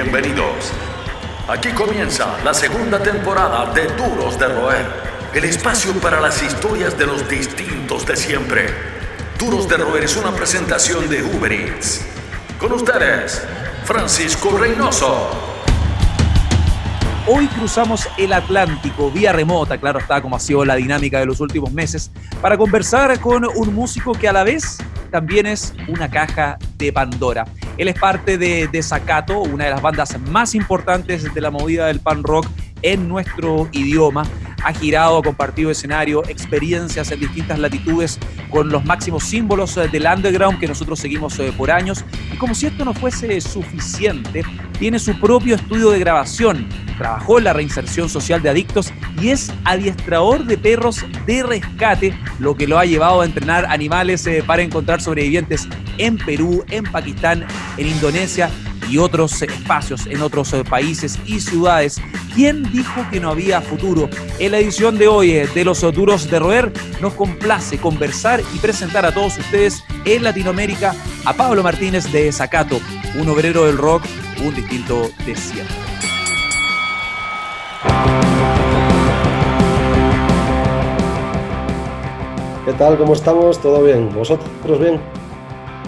Bienvenidos. Aquí comienza la segunda temporada de Duros de Roer, el espacio para las historias de los distintos de siempre. Duros de Roer es una presentación de Uber Eats. Con ustedes, Francisco Reynoso. Hoy cruzamos el Atlántico vía remota, claro está, como ha sido la dinámica de los últimos meses, para conversar con un músico que a la vez también es una caja de Pandora. Él es parte de Desacato, una de las bandas más importantes de la movida del pan rock en nuestro idioma. Ha girado, ha compartido escenario, experiencias en distintas latitudes con los máximos símbolos eh, del underground que nosotros seguimos eh, por años. Y como si esto no fuese suficiente, tiene su propio estudio de grabación, trabajó en la reinserción social de adictos y es adiestrador de perros de rescate, lo que lo ha llevado a entrenar animales eh, para encontrar sobrevivientes en Perú, en Pakistán, en Indonesia y otros espacios en otros eh, países y ciudades. ¿Quién dijo que no había futuro? En la edición de hoy eh, de Los Duros de Roer nos complace conversar y presentar a todos ustedes en Latinoamérica a Pablo Martínez de Zacato, un obrero del rock, un distinto desierto. ¿Qué tal? ¿Cómo estamos? ¿Todo bien? ¿Vosotros bien?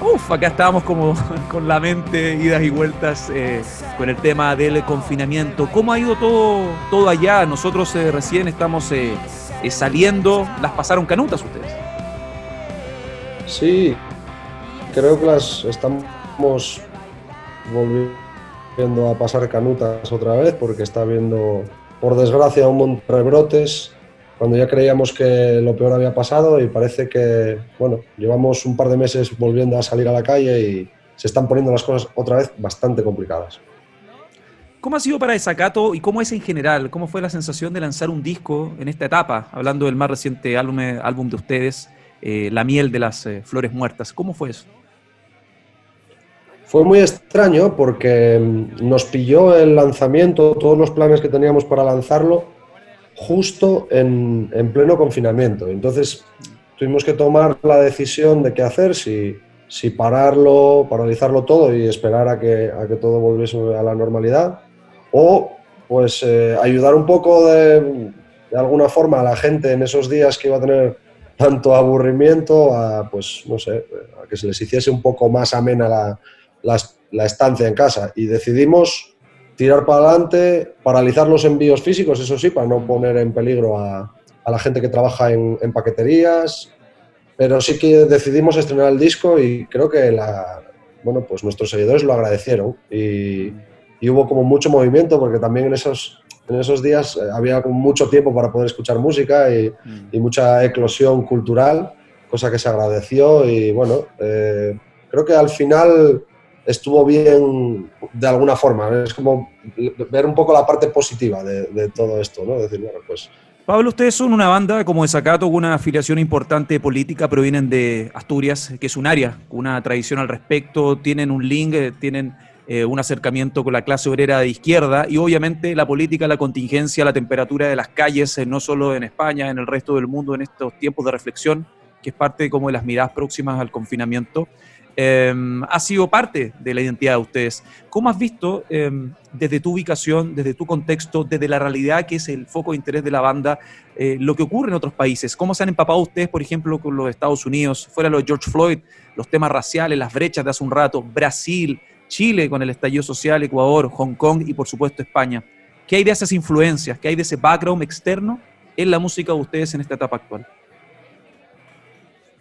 Uf, acá estábamos como con la mente, idas y vueltas eh, con el tema del confinamiento. ¿Cómo ha ido todo, todo allá? Nosotros eh, recién estamos eh, saliendo. ¿Las pasaron canutas ustedes? Sí, creo que las estamos volviendo a pasar canutas otra vez porque está habiendo, por desgracia, un montón de rebrotes cuando ya creíamos que lo peor había pasado y parece que, bueno, llevamos un par de meses volviendo a salir a la calle y se están poniendo las cosas otra vez bastante complicadas. ¿Cómo ha sido para Desacato y cómo es en general? ¿Cómo fue la sensación de lanzar un disco en esta etapa? Hablando del más reciente álbum, álbum de ustedes, eh, La miel de las eh, flores muertas. ¿Cómo fue eso? Fue muy extraño porque mm, nos pilló el lanzamiento, todos los planes que teníamos para lanzarlo, justo en, pleno confinamiento. Entonces tuvimos que tomar la decisión de qué hacer, si, si pararlo, paralizarlo todo y esperar a que, a que todo volviese a la normalidad, o pues eh, ayudar un poco de, de, alguna forma a la gente en esos días que iba a tener tanto aburrimiento, a pues no sé, a que se les hiciese un poco más amena la, la estancia en casa. Y decidimos tirar para adelante, paralizar los envíos físicos, eso sí, para no poner en peligro a, la gente que trabaja en, paqueterías, pero sí que decidimos estrenar el disco y creo que la, bueno, pues nuestros seguidores lo agradecieron. Y, hubo como mucho movimiento porque también en esos, en esos días eh, había mucho tiempo para poder escuchar música y, mm. mucha eclosión cultural, cosa que se agradeció. Y bueno, eh, creo que al final estuvo bien de alguna forma. Es como ver un poco la parte positiva de, todo esto, ¿no? Decir, bueno, pues... Pablo, ustedes son una banda como Desacato con una afiliación importante política, provienen de Asturias, que es un área una tradición al respecto, tienen un link, eh, tienen eh, un acercamiento con la clase obrera de izquierda y obviamente la política, la contingencia, la temperatura de las calles, eh, no solo en España, en el resto del mundo, en estos tiempos de reflexión, que es parte como de las miradas próximas al confinamiento. Em, ha sido parte de la identidad de ustedes. ¿Cómo has visto em, desde tu ubicación, desde tu contexto, desde la realidad que es el foco de interés de la banda, eh, lo que ocurre en otros países? ¿Cómo se han empapado ustedes, por ejemplo, con los Estados Unidos, fuera de George Floyd, los temas raciales, las brechas de hace un rato, Brasil, Chile con el estallido social, Ecuador, Hong Kong y por supuesto España? ¿Qué hay de esas influencias? ¿Qué hay de ese background externo en la música de ustedes en esta etapa actual?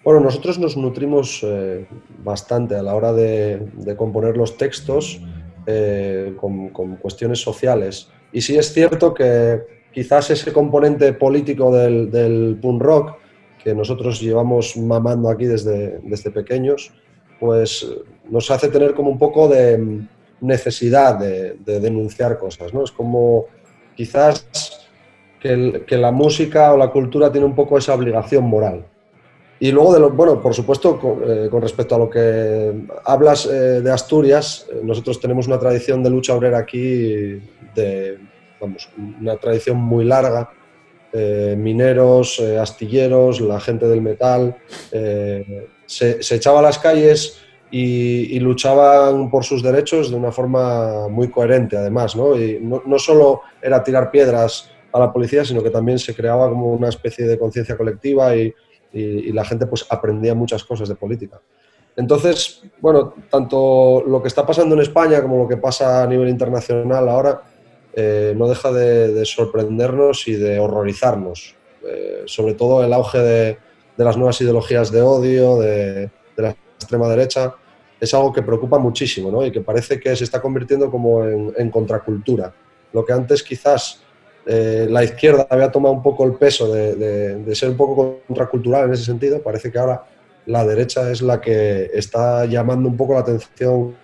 Bueno, nosotros nos nutrimos eh, bastante a la hora de, componer los textos eh, con, cuestiones sociales. Y sí es cierto que quizás ese componente político del, punk rock, que nosotros llevamos mamando aquí desde, desde pequeños, pues nos hace tener como un poco de necesidad de, denunciar cosas. ¿no? Es como quizás que, que la música o la cultura tiene un poco esa obligación moral y luego, de lo, bueno, por supuesto, con, eh, respecto a lo que hablas eh, de Asturias, eh, nosotros tenemos una tradición de lucha obrera aquí, de, vamos, una tradición muy larga. mineros, astilleros, la gente del metal, se, se, echaba a las calles y, luchaban por sus derechos de una forma muy coherente, además, ¿no? Y no, no, solo era tirar piedras a la policía, sino que también se creaba como una especie de conciencia colectiva y, y, la gente pues aprendía muchas cosas de política. Entonces, bueno, tanto lo que está pasando en España como lo que pasa a nivel internacional ahora eh, no deja de, sorprendernos y de horrorizarnos. Eh, sobre todo el auge de, de, las nuevas ideologías de odio, de, de la extrema derecha, es algo que preocupa muchísimo ¿no? y que parece que se está convirtiendo como en, contracultura. Lo que antes quizás eh, la izquierda había tomado un poco el peso de, ser un poco contracultural en ese sentido, parece que ahora la derecha es la que está llamando un poco la atención.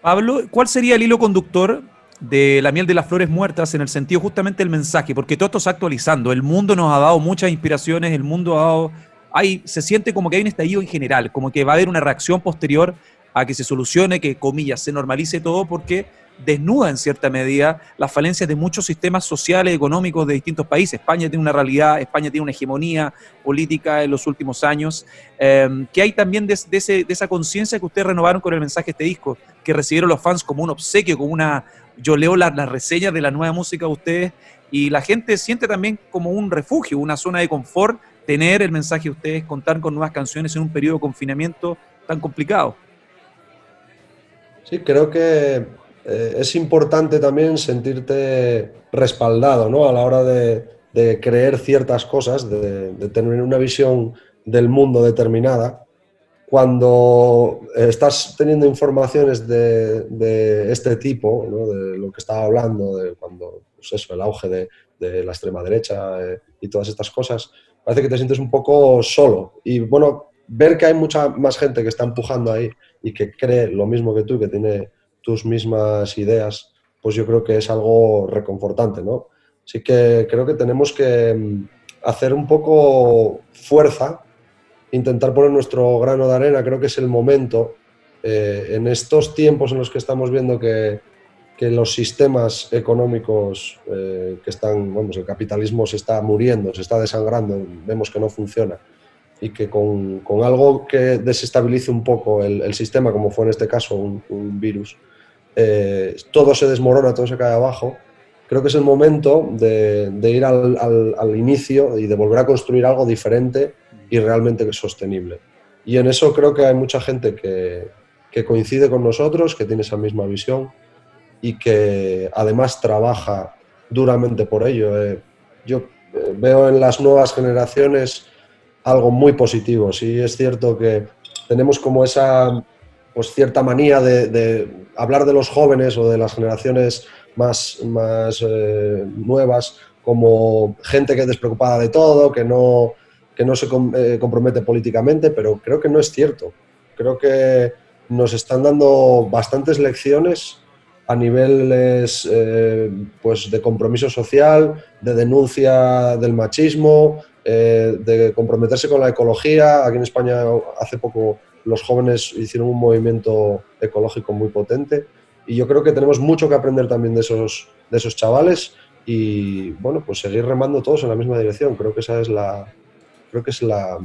Pablo, ¿cuál sería el hilo conductor de la miel de las flores muertas en el sentido justamente del mensaje? Porque todo esto está actualizando, el mundo nos ha dado muchas inspiraciones, el mundo ha dado hay, se siente como que hay un estallido en general, como que va a haber una reacción posterior a que se solucione, que comillas, se normalice todo, porque desnuda en cierta medida las falencias de muchos sistemas sociales, económicos de distintos países. España tiene una realidad, España tiene una hegemonía política en los últimos años, em, que hay también de, esa conciencia que ustedes renovaron con el mensaje de este disco, que recibieron los fans como un obsequio, como una... Yo leo las reseñas de la nueva música de ustedes y la gente siente también como un refugio, una zona de confort tener el mensaje de ustedes, contar con nuevas canciones en un periodo de confinamiento tan complicado. Sí, creo que eh, es importante también sentirte respaldado ¿no? a la hora de, creer ciertas cosas, de, tener una visión del mundo determinada. Cuando estás teniendo informaciones de, este tipo, de lo que estaba hablando, de cuando, pues eso, el auge de, la extrema derecha eh, y todas estas cosas, parece que te sientes un poco solo. Y bueno, ver que hay mucha más gente que está empujando ahí y que cree lo mismo que tú, que tiene tus mismas ideas, pues yo creo que es algo reconfortante, ¿no? Así que creo que tenemos que mm, hacer un poco fuerza, intentar poner nuestro grano de arena, creo que es el momento, eh, en estos tiempos en los que estamos viendo que, que los sistemas económicos eh, que están, vamos, el capitalismo se está muriendo, se está desangrando, vemos que no funciona y que con, con algo que desestabilice un poco el, el, sistema, como fue en este caso un, un virus, eh, todo se desmorona, todo se cae abajo. Creo que es el momento de, de ir al, al, al, inicio y de volver a construir algo diferente y realmente sostenible. Y en eso creo que hay mucha gente que, que coincide con nosotros, que tiene esa misma visión y que además trabaja duramente por ello. Eh, yo eh, veo en las nuevas generaciones algo muy positivo. Sí es cierto que tenemos como esa pues, cierta manía de, hablar de los jóvenes o de las generaciones más, más eh, nuevas como gente que es despreocupada de todo, que no, que no se compromete políticamente, pero creo que no es cierto. Creo que nos están dando bastantes lecciones a niveles eh, pues de compromiso social, de denuncia del machismo, eh, de comprometerse con la ecología. Aquí en España hace poco los jóvenes hicieron un movimiento ecológico muy potente y yo creo que tenemos mucho que aprender también de esos, de esos chavales y bueno, pues seguir remando todos en la misma dirección. Creo que esa es la, creo que es la,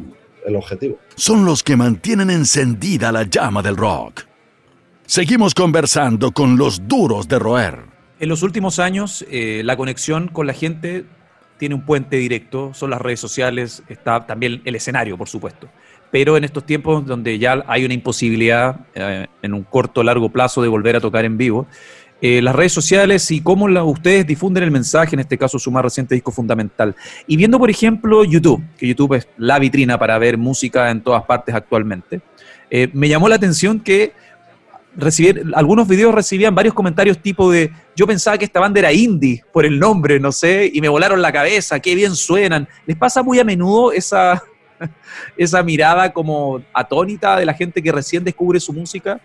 el objetivo. Son los que mantienen encendida la llama del rock. Seguimos conversando con los duros de roer. En los últimos años, eh, la conexión con la gente tiene un puente directo, son las redes sociales, está también el escenario, por supuesto. Pero en estos tiempos donde ya hay una imposibilidad eh, en un corto o largo plazo de volver a tocar en vivo, eh, las redes sociales y cómo ustedes difunden el mensaje, en este caso su más reciente disco fundamental. Y viendo, por ejemplo, YouTube, que YouTube es la vitrina para ver música en todas partes actualmente, me llamó la atención que recibir, algunos videos recibían varios comentarios tipo de, yo pensaba que esta banda era indie por el nombre, no sé, y me volaron la cabeza, qué bien suenan. ¿Les pasa muy a menudo esa, esa mirada como atónita de la gente que recién descubre su música?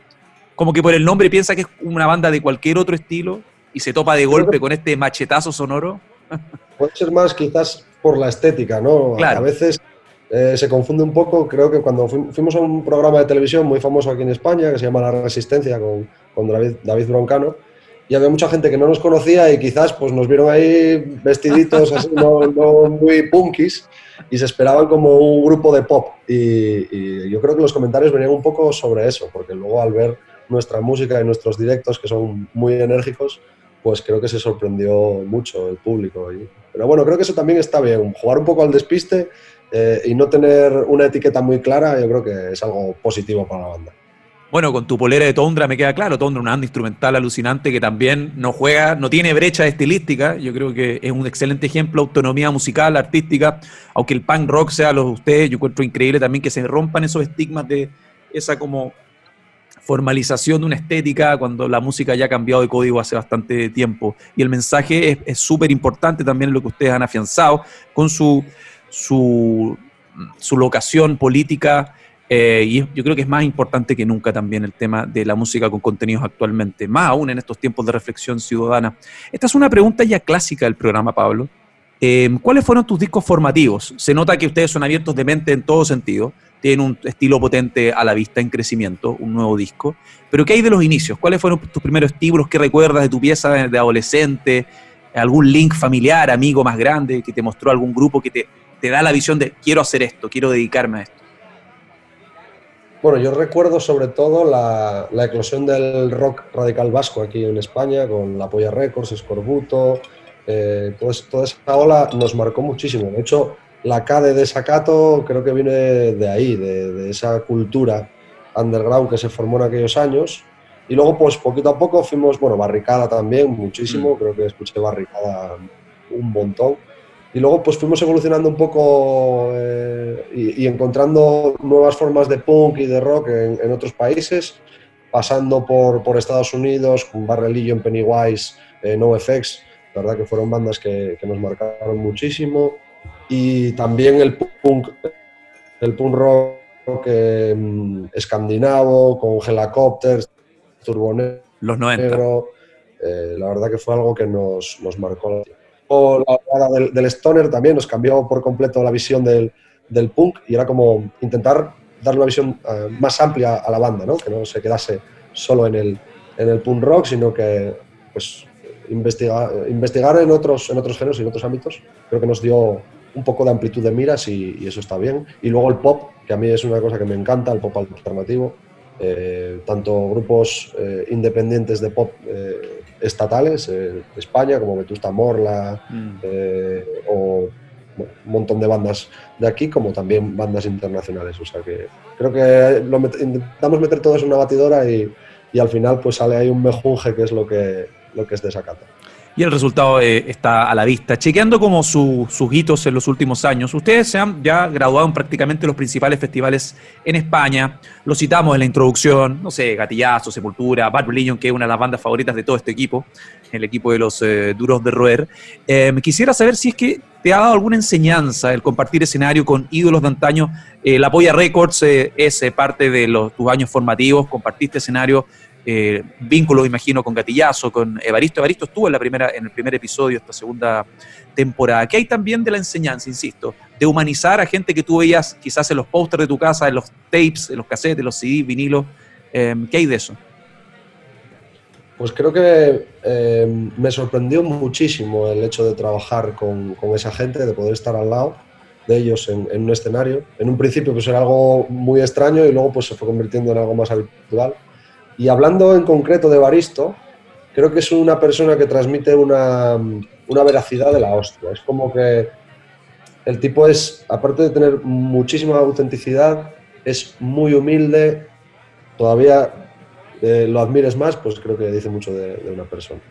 Como que por el nombre piensa que es una banda de cualquier otro estilo y se topa de golpe con este machetazo sonoro. Puede ser más quizás por la estética, ¿no? A veces eh, se confunde un poco, creo que cuando fuimos a un programa de televisión muy famoso aquí en España, que se llama La Resistencia, con, con David, David, Broncano, y había mucha gente que no nos conocía y quizás pues nos vieron ahí vestiditos así, no, muy punkis y se esperaban como un grupo de pop. Y, yo creo que los comentarios venían un poco sobre eso, porque luego al ver nuestra música y nuestros directos, que son muy enérgicos, pues creo que se sorprendió mucho el público. pero bueno, creo que eso también está bien, jugar un poco al despiste eh, y no tener una etiqueta muy clara, yo creo que es algo positivo para la banda. Bueno, con tu polera de Tondra me queda claro, Tondra, una banda instrumental alucinante que también no juega, no tiene brecha estilística, yo creo que es un excelente ejemplo autonomía musical, artística, aunque el punk rock sea lo de ustedes, yo encuentro increíble también que se rompan esos estigmas de esa como formalización de una estética cuando la música ya ha cambiado de código hace bastante tiempo. Y el mensaje es súper importante también lo que ustedes han afianzado con su, su, su locación política eh, y yo creo que es más importante que nunca también el tema de la música con contenidos actualmente, más aún en estos tiempos de reflexión ciudadana. Esta es una pregunta ya clásica del programa, Pablo. Em, ¿Cuáles fueron tus discos formativos? Se nota que ustedes son abiertos de mente en todo sentido, tienen un estilo potente a la vista en crecimiento, un nuevo disco. Pero ¿qué hay de los inicios? ¿Cuáles fueron tus primeros estímulos? ¿Qué recuerdas de tu pieza de adolescente? ¿Algún link familiar, amigo más grande que te mostró algún grupo que te, te da la visión de quiero hacer esto, quiero dedicarme a esto? Bueno, yo recuerdo sobre todo la, eclosión del rock radical vasco aquí en España, con La Polla Records, Escorbuto, eh, toda esa ola nos marcó muchísimo. De hecho, la K de Desacato creo que viene de ahí, de, esa cultura underground que se formó en aquellos años. Y luego, pues poquito a poco fuimos, bueno, Barricada también, muchísimo, mm. creo que escuché Barricada un montón y luego pues fuimos evolucionando un poco eh, y, encontrando nuevas formas de punk y de rock en, otros países, pasando por, por, Estados Unidos, con Barrelillo en Pennywise, eh, NoFX, la verdad que fueron bandas que, que, nos marcaron muchísimo. Y también el punk, el punk rock eh, escandinavo, con Helicopters, Turbonero, Los 90. Eh, la verdad que fue algo que nos, nos marcó la del, del, stoner también nos cambió por completo la visión del, punk y era como intentar dar una visión eh, más amplia a la banda, ¿no? que no se quedase solo en el, en el punk rock, sino que pues, investigar, investigar en, otros, en otros géneros y en otros ámbitos. Creo que nos dio un poco de amplitud de miras y, eso está bien. Y luego el pop, que a mí es una cosa que me encanta, el pop alternativo. Eh, tanto grupos eh, independientes de pop estatales, eh, España, como Vetusta Morla, mm. eh, o un montón de bandas de aquí, como también bandas internacionales. O sea que creo que lo intentamos meter todo eso en una batidora y, y, al final pues sale ahí un mejunje que es lo que, lo que es desacato y el resultado eh, está a la vista. Chequeando como sus hitos en los últimos años, ustedes se han ya graduado en prácticamente los principales festivales en España. Lo citamos en la introducción, no sé, Gatillazo, Sepultura, Bad Religion, que es una de las bandas favoritas de todo este equipo, el equipo de los eh, duros de roer. Eh, quisiera saber si es que te ha dado alguna enseñanza el compartir escenario con ídolos de antaño. la Polla Records es parte de los, tus años formativos, compartiste escenario eh, vínculos, imagino, con Gatillazo, con Evaristo. Evaristo estuvo en, la primera, en el primer episodio de esta segunda temporada. ¿Qué hay también de la enseñanza, insisto? De humanizar a gente que tú veías quizás en los pósters de tu casa, en los tapes, en los cassettes, en los CD, vinilos. Eh, ¿Qué hay de eso? Pues creo que eh, me sorprendió muchísimo el hecho de trabajar con, esa gente, de poder estar al lado de ellos en, en, un escenario. En un principio pues era algo muy extraño y luego pues se fue convirtiendo en algo más habitual. Y hablando en concreto de Baristo, creo que es una persona que transmite una, una veracidad de la hostia. Es como que el tipo es, aparte de tener muchísima autenticidad, es muy humilde, todavía eh, lo admires más, pues creo que dice mucho de una persona.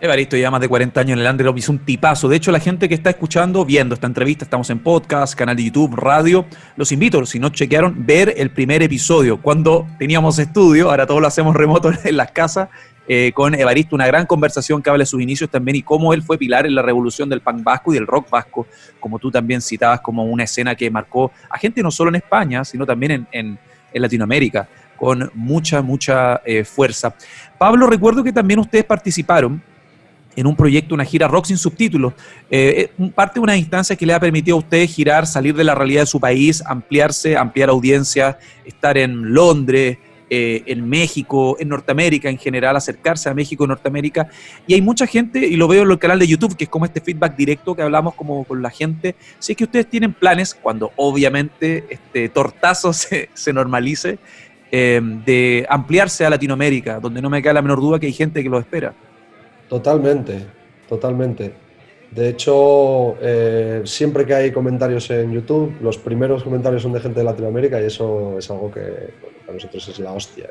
Evaristo ya más de 40 años en el underground, hizo un tipazo. De hecho, la gente que está escuchando, viendo esta entrevista, estamos en podcast, canal de YouTube, radio, los invito, si no chequearon, ver el primer episodio, cuando teníamos estudio, ahora todo lo hacemos remoto en las casas, eh, con Evaristo, una gran conversación que habla de sus inicios también y cómo él fue pilar en la revolución del punk vasco y del rock vasco, como tú también citabas como una escena que marcó a gente no solo en España, sino también en, Latinoamérica, con mucha, mucha eh, fuerza. Pablo, recuerdo que también ustedes participaron en un proyecto, una gira rock sin subtítulos. Eh, eh, parte de una instancia que le ha permitido a usted girar, salir de la realidad de su país, ampliarse, ampliar audiencia, estar en Londres, eh, en México, en Norteamérica en general, acercarse a México Norteamérica. Y hay mucha gente, y lo veo en el canal de YouTube, que es como este feedback directo que hablamos como con la gente. Si es que ustedes tienen planes, cuando obviamente este tortazo se, normalice, de ampliarse a Latinoamérica, donde no me queda la menor duda que hay gente que lo espera. Totalmente, totalmente. De hecho, eh, siempre que hay comentarios en YouTube, los primeros comentarios son de gente de Latinoamérica y eso es algo que para nosotros es la hostia.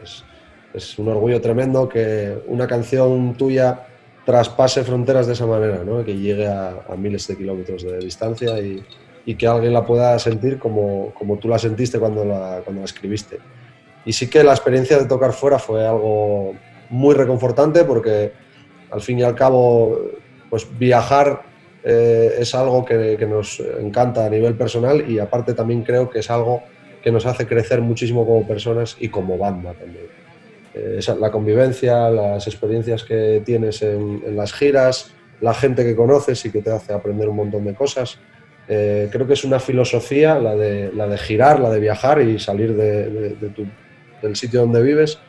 Es, un orgullo tremendo que una canción tuya traspase fronteras de esa manera, ¿no? que llegue a, a, miles de kilómetros de distancia y, y, que alguien la pueda sentir como, como tú la sentiste cuando la, cuando la escribiste. Y sí que la experiencia de tocar fuera fue algo muy reconfortante porque al fin y al cabo, pues viajar eh, es algo que, nos encanta a nivel personal y aparte también creo que es algo que nos hace crecer muchísimo como personas y como banda también. Eh, la convivencia, las experiencias que tienes en, las giras, la gente que conoces y que te hace aprender un montón de cosas. Eh, creo que es una filosofía la de, la de girar, la de viajar y salir de tu del sitio donde vives,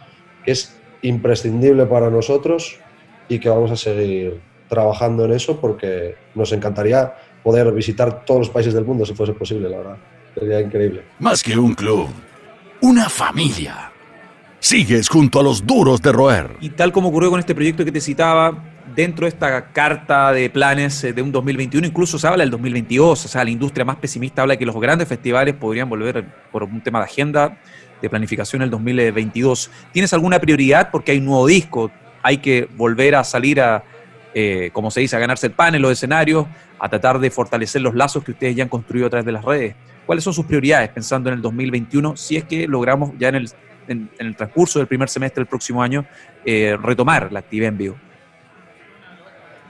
que es imprescindible para nosotros y que vamos a seguir trabajando en eso porque nos encantaría poder visitar todos los países del mundo si fuese posible, la verdad. Sería increíble. Más que un club, una familia. Sigues junto a los duros de roer. Y tal como ocurrió con este proyecto que te citaba, dentro de esta carta de planes de un 2021, incluso se habla del 2022, o sea, la industria más pesimista habla de que los grandes festivales podrían volver por un tema de agenda de planificación el 2022. ¿Tienes alguna prioridad? Porque hay un nuevo disco, hay que volver a salir a, eh, como se dice, a ganarse el pan en los escenarios, a tratar de fortalecer los lazos que ustedes ya han construido a través de las redes. ¿Cuáles son sus prioridades pensando en el 2021 si es que logramos ya en el, transcurso del primer semestre del próximo año eh, retomar la actividad en vivo?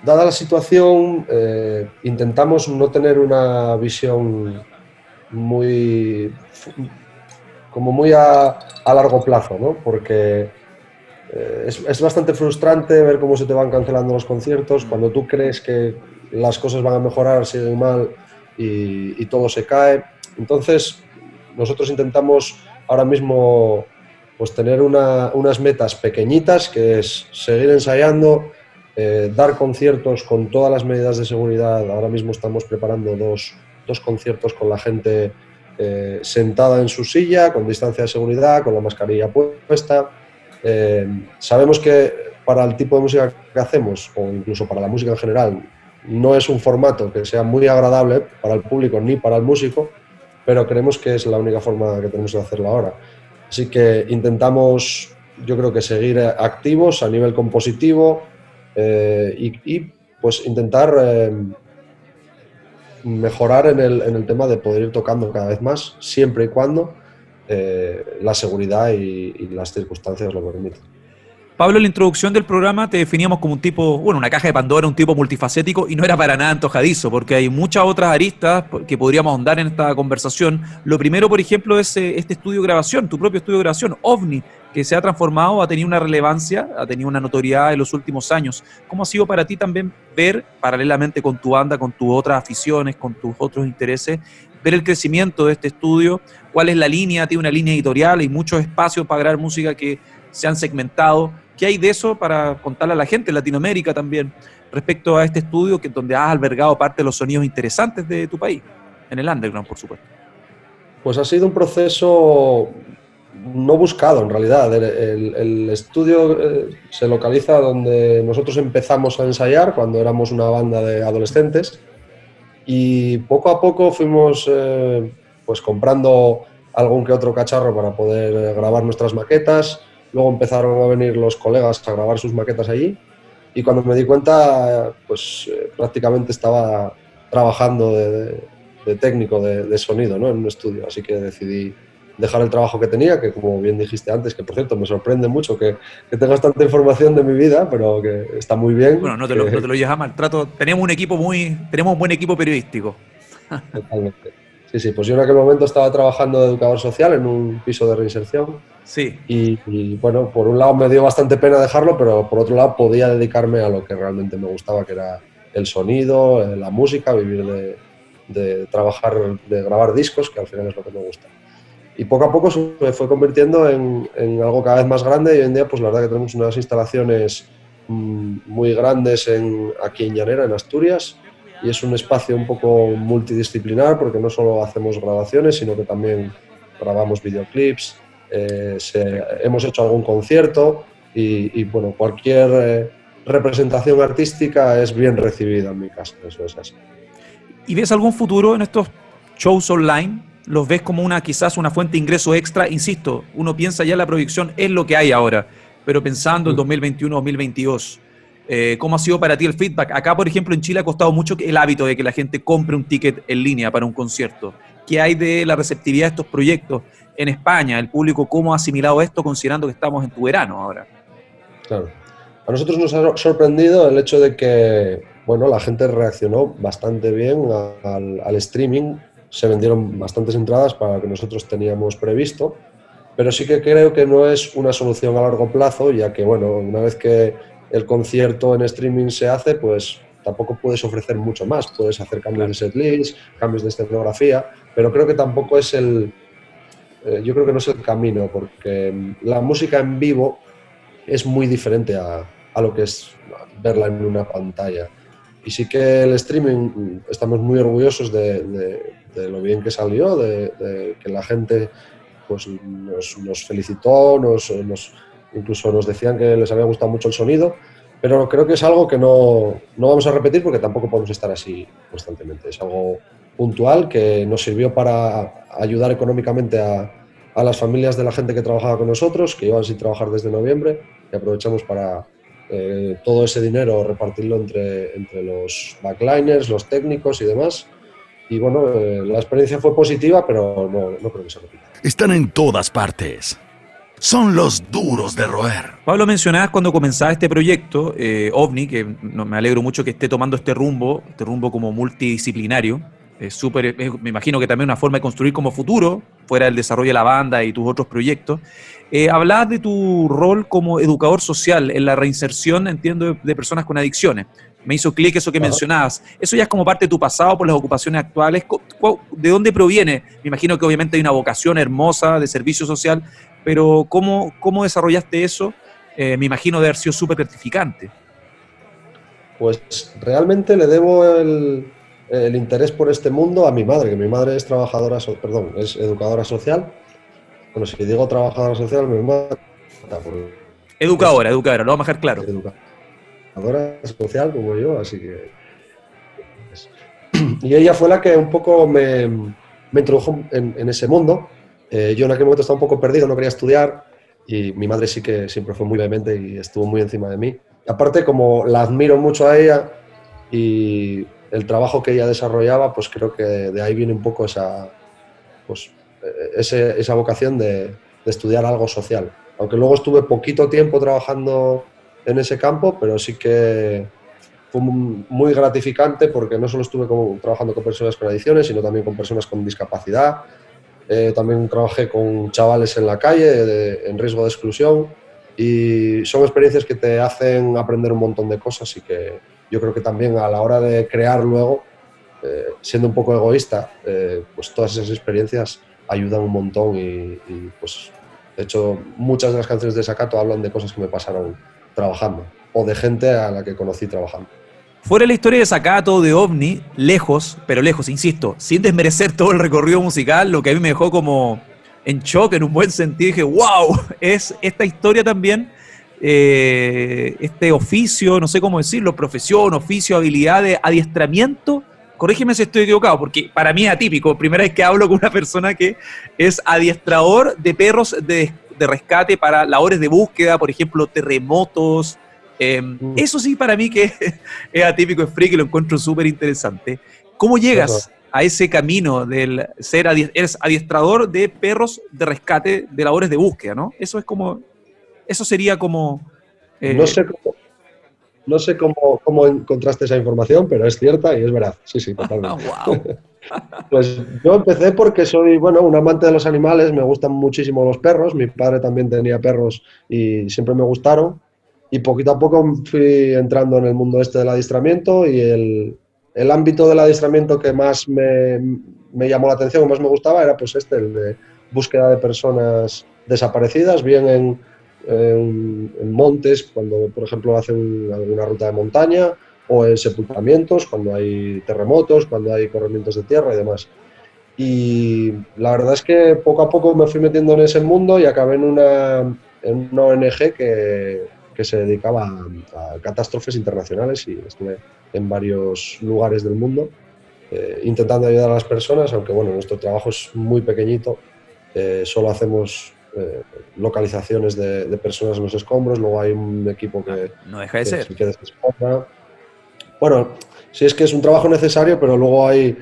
Dada la situación, eh, intentamos no tener una visión muy como muy a largo plazo, ¿no? Porque eh, es, bastante frustrante ver cómo se te van cancelando los conciertos, cuando tú crees que las cosas van a mejorar, siguen mal y, todo se cae. Entonces, nosotros intentamos ahora mismo pues tener una, unas metas pequeñitas, que es seguir ensayando, eh, dar conciertos con todas las medidas de seguridad. Ahora mismo estamos preparando dos, dos conciertos con la gente eh, sentada en su silla, con distancia de seguridad, con la mascarilla puesta. Eh, sabemos que para el tipo de música que hacemos, o incluso para la música en general, no es un formato que sea muy agradable para el público ni para el músico, pero creemos que es la única forma que tenemos de hacerlo ahora. Así que intentamos, yo creo que seguir activos a nivel compositivo eh, y, pues intentar eh, mejorar en el, en el, tema de poder ir tocando cada vez más, siempre y cuando eh, la seguridad y, las circunstancias lo permitan. Pablo, en la introducción del programa te definíamos como un tipo, bueno, una caja de Pandora, un tipo multifacético, y no era para nada antojadizo, porque hay muchas otras aristas que podríamos ahondar en esta conversación. Lo primero, por ejemplo, es eh, este estudio de grabación, tu propio estudio de grabación, OVNI, que se ha transformado, ha tenido una relevancia, ha tenido una notoriedad en los últimos años. ¿Cómo ha sido para ti también ver, paralelamente con tu banda, con tus otras aficiones, con tus otros intereses, ver el crecimiento de este estudio? ¿Cuál es la línea? Tiene una línea editorial, hay muchos espacios para grabar música que se han segmentado. ¿Qué hay de eso para contarle a la gente en Latinoamérica también respecto a este estudio que, donde has albergado parte de los sonidos interesantes de tu país? En el underground, por supuesto. Pues ha sido un proceso no buscado en realidad. El, el, el estudio eh, se localiza donde nosotros empezamos a ensayar cuando éramos una banda de adolescentes y poco a poco fuimos eh, pues comprando algún que otro cacharro para poder grabar nuestras maquetas. Luego empezaron a venir los colegas a grabar sus maquetas allí y cuando me di cuenta, pues eh, prácticamente estaba trabajando de técnico de, de, sonido ¿no? en un estudio, así que decidí dejar el trabajo que tenía, que como bien dijiste antes, que por cierto me sorprende mucho que, que tengas tanta información de mi vida, pero que está muy bien. Bueno, no te lo, que... no te lo llevas a maltrato, tenemos un equipo muy, tenemos un buen equipo periodístico. Totalmente. Sí, sí, pues yo en aquel momento estaba trabajando de educador social en un piso de reinserción Sí. Y, y, bueno, por un lado me dio bastante pena dejarlo, pero por otro lado podía dedicarme a lo que realmente me gustaba, que era el sonido, eh, la música, vivir de, de trabajar, de grabar discos, que al final es lo que me gusta. Y poco a poco se fue convirtiendo en, en, algo cada vez más grande y hoy en día pues la verdad que tenemos unas instalaciones mm, muy grandes en, aquí en Llanera, en Asturias, y es un espacio un poco multidisciplinar porque no solo hacemos grabaciones, sino que también grabamos videoclips, eh, hemos hecho algún concierto y, bueno, cualquier eh, representación artística es bien recibida en mi caso, eso es así. ¿Y ves algún futuro en estos shows online? ¿Los ves como una quizás una fuente de ingreso extra? Insisto, uno piensa ya la proyección es lo que hay ahora, pero pensando en 2021-2022, eh, ¿cómo ha sido para ti el feedback? Acá, por ejemplo, en Chile ha costado mucho el hábito de que la gente compre un ticket en línea para un concierto. ¿Qué hay de la receptividad de estos proyectos en España? ¿El público cómo ha asimilado esto considerando que estamos en tu verano ahora? Claro. A nosotros nos ha sorprendido el hecho de que bueno, la gente reaccionó bastante bien al, al streaming. Se vendieron bastantes entradas para lo que nosotros teníamos previsto, pero sí que creo que no es una solución a largo plazo, ya que bueno, una vez que el concierto en streaming se hace, pues tampoco puedes ofrecer mucho más. Puedes hacer cambios de setlist, cambios de escenografía, pero creo que tampoco es el. Eh, yo creo que no es el camino, porque la música en vivo es muy diferente a, a lo que es verla en una pantalla. Y sí que el streaming, estamos muy orgullosos de, lo bien que salió, de, que la gente pues, nos, nos felicitó, nos, incluso nos decían que les había gustado mucho el sonido, pero creo que es algo que no, no vamos a repetir porque tampoco podemos estar así constantemente. Es algo puntual que nos sirvió para ayudar económicamente a, a las familias de la gente que trabajaba con nosotros, que iban sin trabajar desde noviembre, y aprovechamos para, eh, todo ese dinero repartirlo entre, entre los backliners, los técnicos y demás. Y bueno, eh, la experiencia fue positiva, pero no, no creo que se repita. Están en todas partes. Son los duros de roer. Pablo, mencionabas cuando comenzaba este proyecto, eh, OVNI, que me alegro mucho que esté tomando este rumbo, este rumbo como multidisciplinario. Es súper, me imagino que también una forma de construir como futuro, fuera del desarrollo de la banda y tus otros proyectos. Eh, hablabas de tu rol como educador social en la reinserción, entiendo, de, personas con adicciones. Me hizo clic eso que mencionabas. Eso ya es como parte de tu pasado por las ocupaciones actuales. ¿De dónde proviene? Me imagino que obviamente hay una vocación hermosa de servicio social, pero ¿cómo, cómo desarrollaste eso? Eh, me imagino de haber sido súper gratificante. Pues realmente le debo el, el, interés por este mundo a mi madre, que mi madre es trabajadora, perdón, es educadora social bueno, si digo trabajadora social, me mata. educadora, educadora, lo vamos a dejar claro. Educadora social como yo, así que. Pues, y ella fue la que un poco me, me introdujo en, ese mundo. Eh, yo en aquel momento estaba un poco perdido, no quería estudiar y mi madre sí que siempre fue muy vehemente y estuvo muy encima de mí. Aparte, como la admiro mucho a ella y el trabajo que ella desarrollaba, pues creo que de ahí viene un poco esa, pues, esa vocación de, estudiar algo social. Aunque luego estuve poquito tiempo trabajando en ese campo, pero sí que fue muy gratificante porque no solo estuve como, trabajando con personas con adicciones, sino también con personas con discapacidad. Eh, también trabajé con chavales en la calle en riesgo de exclusión y son experiencias que te hacen aprender un montón de cosas y que yo creo que también a la hora de crear luego, eh, siendo un poco egoísta, eh, pues todas esas experiencias ayudan un montón y, pues de hecho muchas de las canciones de Sakato hablan de cosas que me pasaron trabajando o de gente a la que conocí trabajando. Fuera la historia de Sakato, de OVNI, lejos, pero lejos, insisto, sin desmerecer todo el recorrido musical, lo que a mí me dejó como en shock, en un buen sentido, dije, wow, es esta historia también, eh, este oficio, no sé cómo decirlo, profesión, oficio, habilidad de adiestramiento corrígeme si estoy equivocado, porque para mí es atípico. Primera vez que hablo con una persona que es adiestrador de perros de, rescate para labores de búsqueda, por ejemplo, terremotos. Em, mm. Eso sí, para mí que es atípico, es free, que lo encuentro súper interesante. ¿Cómo llegas a ese camino del ser eres adiestrador de perros de rescate de labores de búsqueda, ¿no? Eso es como, eso sería como... Eh, no sé cómo, no sé cómo, cómo, encontraste esa información, pero es cierta y es verdad. Sí, sí, totalmente. Pues yo empecé porque soy, bueno, un amante de los animales, me gustan muchísimo los perros, mi padre también tenía perros y siempre me gustaron. Y poquito a poco fui entrando en el mundo este del adiestramiento y el, el ámbito del adiestramiento que más me, llamó la atención, que más me gustaba, era pues este, el de búsqueda de personas desaparecidas, bien en, en, montes, cuando por ejemplo hacen alguna ruta de montaña, o en sepultamientos, cuando hay terremotos, cuando hay corrimientos de tierra y demás. Y la verdad es que poco a poco me fui metiendo en ese mundo y acabé en una, en una ONG que, que se dedicaba a, catástrofes internacionales y estuve en varios lugares del mundo eh, intentando ayudar a las personas, aunque bueno, nuestro trabajo es muy pequeñito, eh, solo hacemos eh, localizaciones de, personas en los escombros, luego hay un equipo que... No deja de ser. Bueno, sí es que es un trabajo necesario, pero luego hay...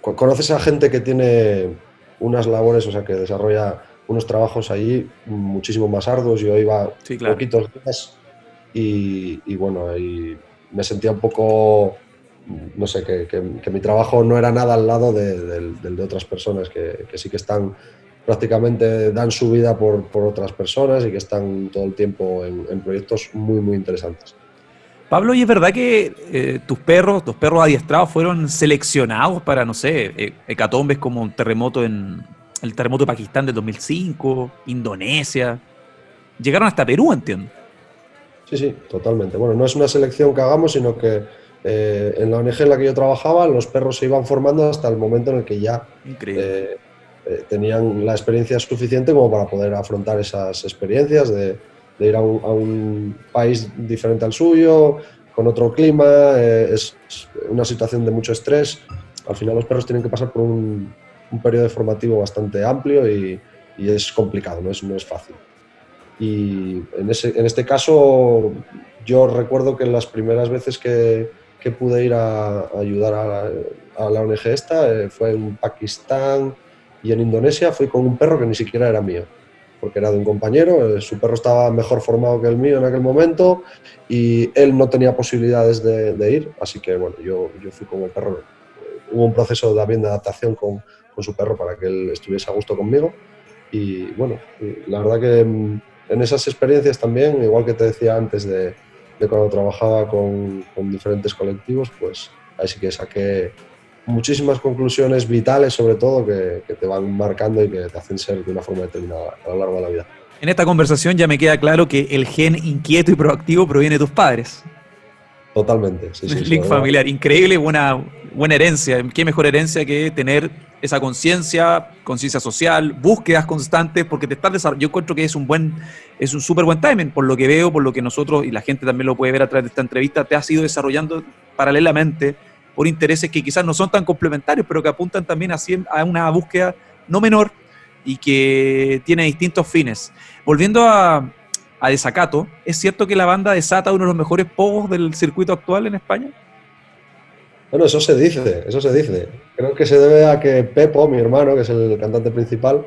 Conoces a gente que tiene unas labores, o sea, que desarrolla unos trabajos allí muchísimo más arduos. Yo iba sí, poquitos días y, y, bueno, ahí me sentía un poco, no sé, que, que, mi trabajo no era nada al lado del de, de, otras personas que, que, sí que están prácticamente dan su vida por, por, otras personas y que están todo el tiempo en, en proyectos muy, muy interesantes. Pablo, ¿y es verdad que eh, tus perros, tus perros adiestrados fueron seleccionados para, no sé, eh, hecatombes como un terremoto en, el terremoto de Pakistán del 2005, Indonesia. Llegaron hasta Perú, entiendo. Sí, sí, totalmente. Bueno, no es una selección que hagamos, sino que eh, en la ONG en la que yo trabajaba, los perros se iban formando hasta el momento en el que ya eh, eh, tenían la experiencia suficiente como para poder afrontar esas experiencias de, ir a un, país diferente al suyo, con otro clima, es una situación de mucho estrés. Al final los perros tienen que pasar por un, un periodo formativo bastante amplio y, es complicado, no es, no es fácil. Y en, ese, en este caso, yo recuerdo que las primeras veces que, que pude ir a, ayudar a la, a la, ONG esta eh, fue en Pakistán y en Indonesia, fui con un perro que ni siquiera era mío, porque era de un compañero, eh, su perro estaba mejor formado que el mío en aquel momento y él no tenía posibilidades de, de ir, así que bueno, yo, yo fui con el perro. Hubo un proceso también de adaptación con, con su perro para que él estuviese a gusto conmigo. Y bueno, la verdad que en esas experiencias también, igual que te decía antes de, cuando trabajaba con, con, diferentes colectivos, pues ahí sí que saqué muchísimas conclusiones vitales, sobre todo, que, que, te van marcando y que te hacen ser de una forma determinada a lo largo de la vida. En esta conversación ya me queda claro que el gen inquieto y proactivo proviene de tus padres. Totalmente, sí, sí. Link familiar, increíble, buena, buena herencia. Qué mejor herencia que tener esa conciencia, conciencia social, búsquedas constantes, porque te estás desarrollando. Yo encuentro que es un buen, es un súper buen timing, por lo que veo, por lo que nosotros y la gente también lo puede ver a través de esta entrevista, te has ido desarrollando paralelamente por intereses que quizás no son tan complementarios, pero que apuntan también a, una búsqueda no menor y que tiene distintos fines. Volviendo a, a Desacato, ¿es cierto que la banda desata uno de los mejores pogos del circuito actual en España? Bueno, eso se dice, eso se dice. Creo que se debe a que Pepo, mi hermano, que es el cantante principal,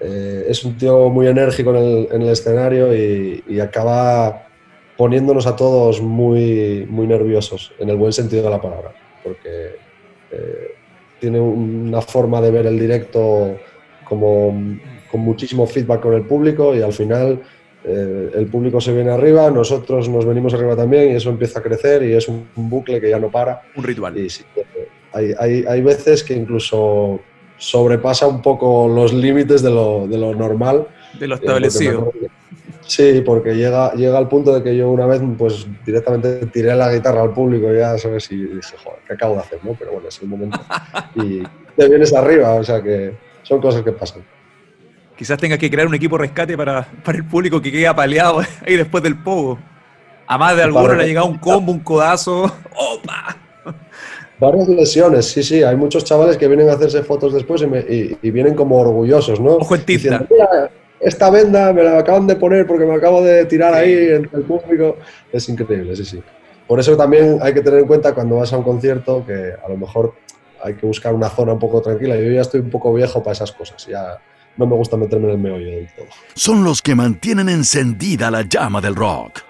eh, es un tío muy enérgico en el, escenario y, acaba poniéndonos a todos muy, muy nerviosos, en el buen sentido de la palabra, porque eh, tiene una forma de ver el directo como con muchísimo feedback con el público y al final eh, el público se viene arriba, nosotros nos venimos arriba también y eso empieza a crecer y es un, bucle que ya no para. Un ritual. Y hay, hay, hay, veces que incluso sobrepasa un poco los límites de lo, de lo normal. De lo establecido. Sí, porque llega, llega al punto de que yo una vez pues directamente tiré la guitarra al público y ya sabes y dije, joder, ¿qué acabo de hacer? ¿no? Pero bueno, es el momento. y te vienes arriba, o sea que son cosas que pasan. Quizás tenga que crear un equipo rescate para, para el público que quede apaleado ahí después del pogo. A más de alguno le ha llegado un combo, un codazo. ¡Opa! Varias lesiones, sí, sí. Hay muchos chavales que vienen a hacerse fotos después y, vienen como orgullosos, ¿no? Ojo en Diciendo, esta venda me la acaban de poner porque me acabo de tirar ahí entre el público. Es increíble, sí, sí. Por eso también hay que tener en cuenta cuando vas a un concierto que a lo mejor hay que buscar una zona un poco tranquila. Yo ya estoy un poco viejo para esas cosas. Ya no me gusta meterme en el meollo del todo. Son los que mantienen encendida la llama del rock.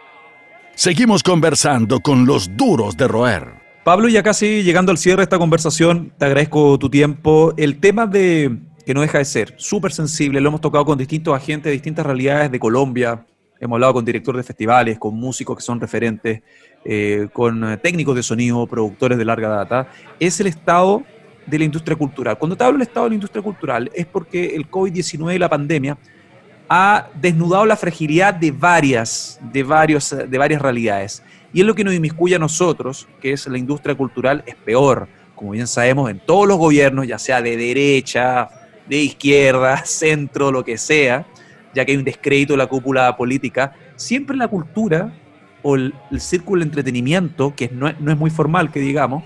Seguimos conversando con los duros de roer. Pablo, ya casi llegando al cierre de esta conversación, te agradezco tu tiempo. El tema de que no deja de ser súper sensible, lo hemos tocado con distintos agentes de distintas realidades de Colombia, hemos hablado con directores de festivales, con músicos que son referentes, eh, con técnicos de sonido, productores de larga data, es el estado de la industria cultural. Cuando te hablo del estado de la industria cultural es porque el COVID-19 y la pandemia ha desnudado la fragilidad de varias, de, varios, de varias realidades. Y es lo que nos inmiscuye a nosotros, que es la industria cultural, es peor. Como bien sabemos, en todos los gobiernos, ya sea de derecha, de izquierda, centro, lo que sea, ya que hay un descrédito de la cúpula política, siempre la cultura o el, círculo de entretenimiento, que no, no es muy formal, que digamos,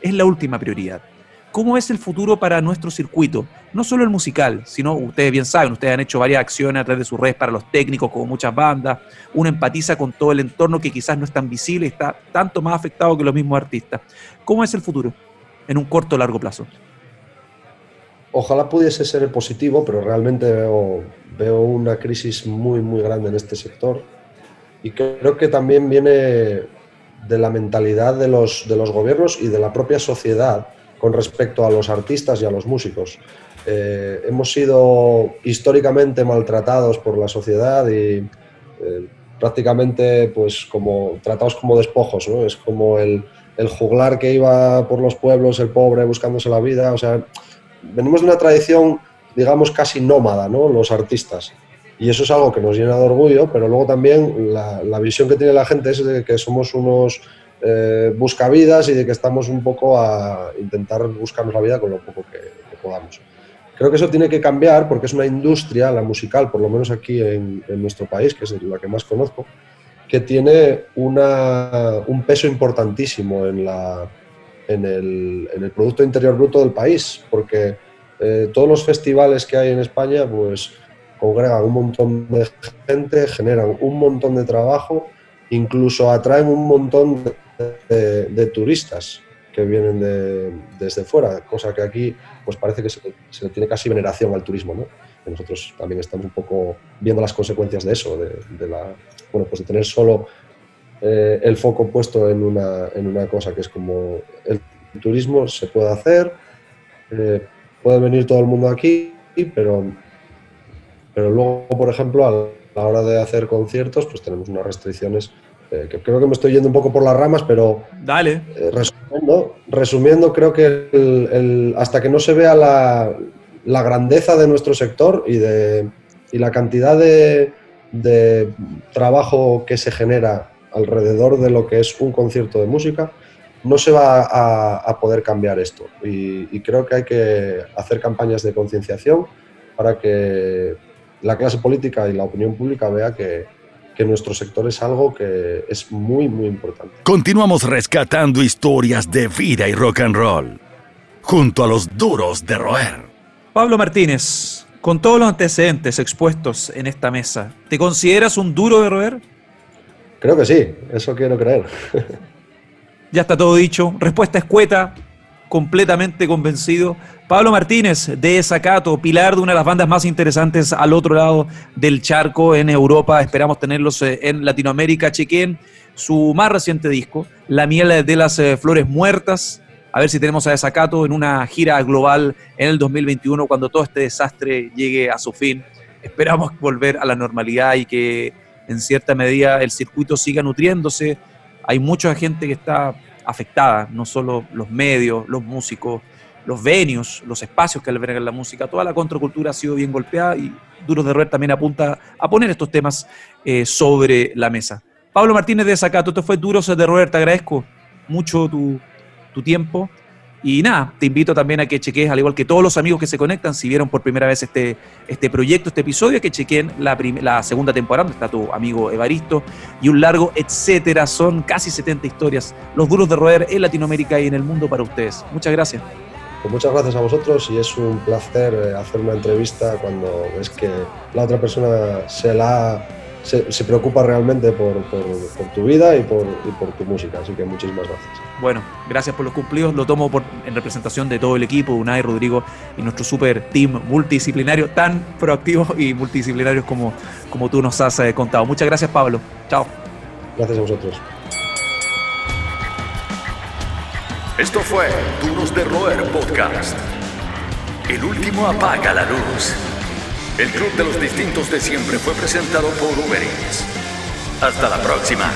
es la última prioridad. ¿Cómo es el futuro para nuestro circuito? No solo el musical, sino ustedes bien saben, ustedes han hecho varias acciones a través de sus redes para los técnicos, como muchas bandas. Uno empatiza con todo el entorno que quizás no es tan visible y está tanto más afectado que los mismos artistas. ¿Cómo es el futuro en un corto o largo plazo? Ojalá pudiese ser positivo, pero realmente veo, veo una crisis muy, muy grande en este sector. Y creo que también viene de la mentalidad de los, de los gobiernos y de la propia sociedad con respecto a los artistas y a los músicos. Eh, hemos sido históricamente maltratados por la sociedad y eh, prácticamente pues como tratados como despojos, ¿no? Es como el, el, juglar que iba por los pueblos, el pobre buscándose la vida, o sea, venimos de una tradición, digamos, casi nómada, ¿no? Los artistas. Y eso es algo que nos llena de orgullo, pero luego también la, la visión que tiene la gente es de que somos unos eh, busca vidas y de que estamos un poco a intentar buscarnos la vida con lo poco que, podamos. Creo que eso tiene que cambiar porque es una industria, la musical, por lo menos aquí en, nuestro país, que es la que más conozco, que tiene una, un peso importantísimo en, la, en, el, en, el, Producto Interior Bruto del país, porque eh, todos los festivales que hay en España pues congregan un montón de gente, generan un montón de trabajo, incluso atraen un montón de de, turistas que vienen de, desde fuera, cosa que aquí pues parece que se, le tiene casi veneración al turismo, ¿no? nosotros también estamos un poco viendo las consecuencias de eso, de, la, bueno, pues de tener solo eh, el foco puesto en una, en una cosa que es como el turismo se puede hacer, eh, puede venir todo el mundo aquí, pero, pero luego, por ejemplo, a la hora de hacer conciertos, pues tenemos unas restricciones eh, creo que me estoy yendo un poco por las ramas, pero Dale. Resumiendo, resumiendo, creo que hasta que no se vea la, grandeza de nuestro sector y, de, la cantidad de, trabajo que se genera alrededor de lo que es un concierto de música, no se va a, poder cambiar esto. y, creo que hay que hacer campañas de concienciación para que la clase política y la opinión pública vea que, que nuestro sector es algo que es muy, muy importante. Continuamos rescatando historias de vida y rock and roll, junto a los duros de roer. Pablo Martínez, con todos los antecedentes expuestos en esta mesa, ¿te consideras un duro de roer? Creo que sí, eso quiero creer. ya está todo dicho. Respuesta escueta, completamente convencido. Pablo Martínez de Desacato, pilar de una de las bandas más interesantes al otro lado del charco en Europa. Esperamos tenerlos eh, en Latinoamérica. Chequen su más reciente disco, La miel de las eh, flores muertas. A ver si tenemos a Desacato en una gira global en el 2021 cuando todo este desastre llegue a su fin. Esperamos volver a la normalidad y que en cierta medida el circuito siga nutriéndose. Hay mucha gente que está afectada, no solo los medios, los músicos, los venues, los espacios que albergan la música, toda la contracultura ha sido bien golpeada y Duros de Roer también apunta a poner estos temas eh, sobre la mesa. Pablo Martínez de Zacato, esto fue Duros de Roer, te agradezco mucho tu, tu tiempo y nada, te invito también a que cheques, al igual que todos los amigos que se conectan, si vieron por primera vez este, este proyecto, este episodio, que chequen la, la segunda temporada, donde está tu amigo Evaristo, y un largo etcétera. Son casi 70 historias, los duros de roer en Latinoamérica y en el mundo para ustedes. Muchas gracias. Pues muchas gracias a vosotros y es un placer eh, hacer una entrevista cuando ves que la otra persona se la se, preocupa realmente por, tu vida y por, tu música. Así que muchísimas gracias. Bueno, gracias por los cumplidos. Lo tomo en representación de todo el equipo, Unai, Rodrigo y nuestro super team multidisciplinario, tan proactivo y multidisciplinarios como, como tú nos has eh, contado. Muchas gracias, Pablo. Chao. Gracias a vosotros. Esto fue Duros de Roer Podcast. El último apaga la luz. El Club de los Distintos de Siempre fue presentado por Uber Hasta la próxima.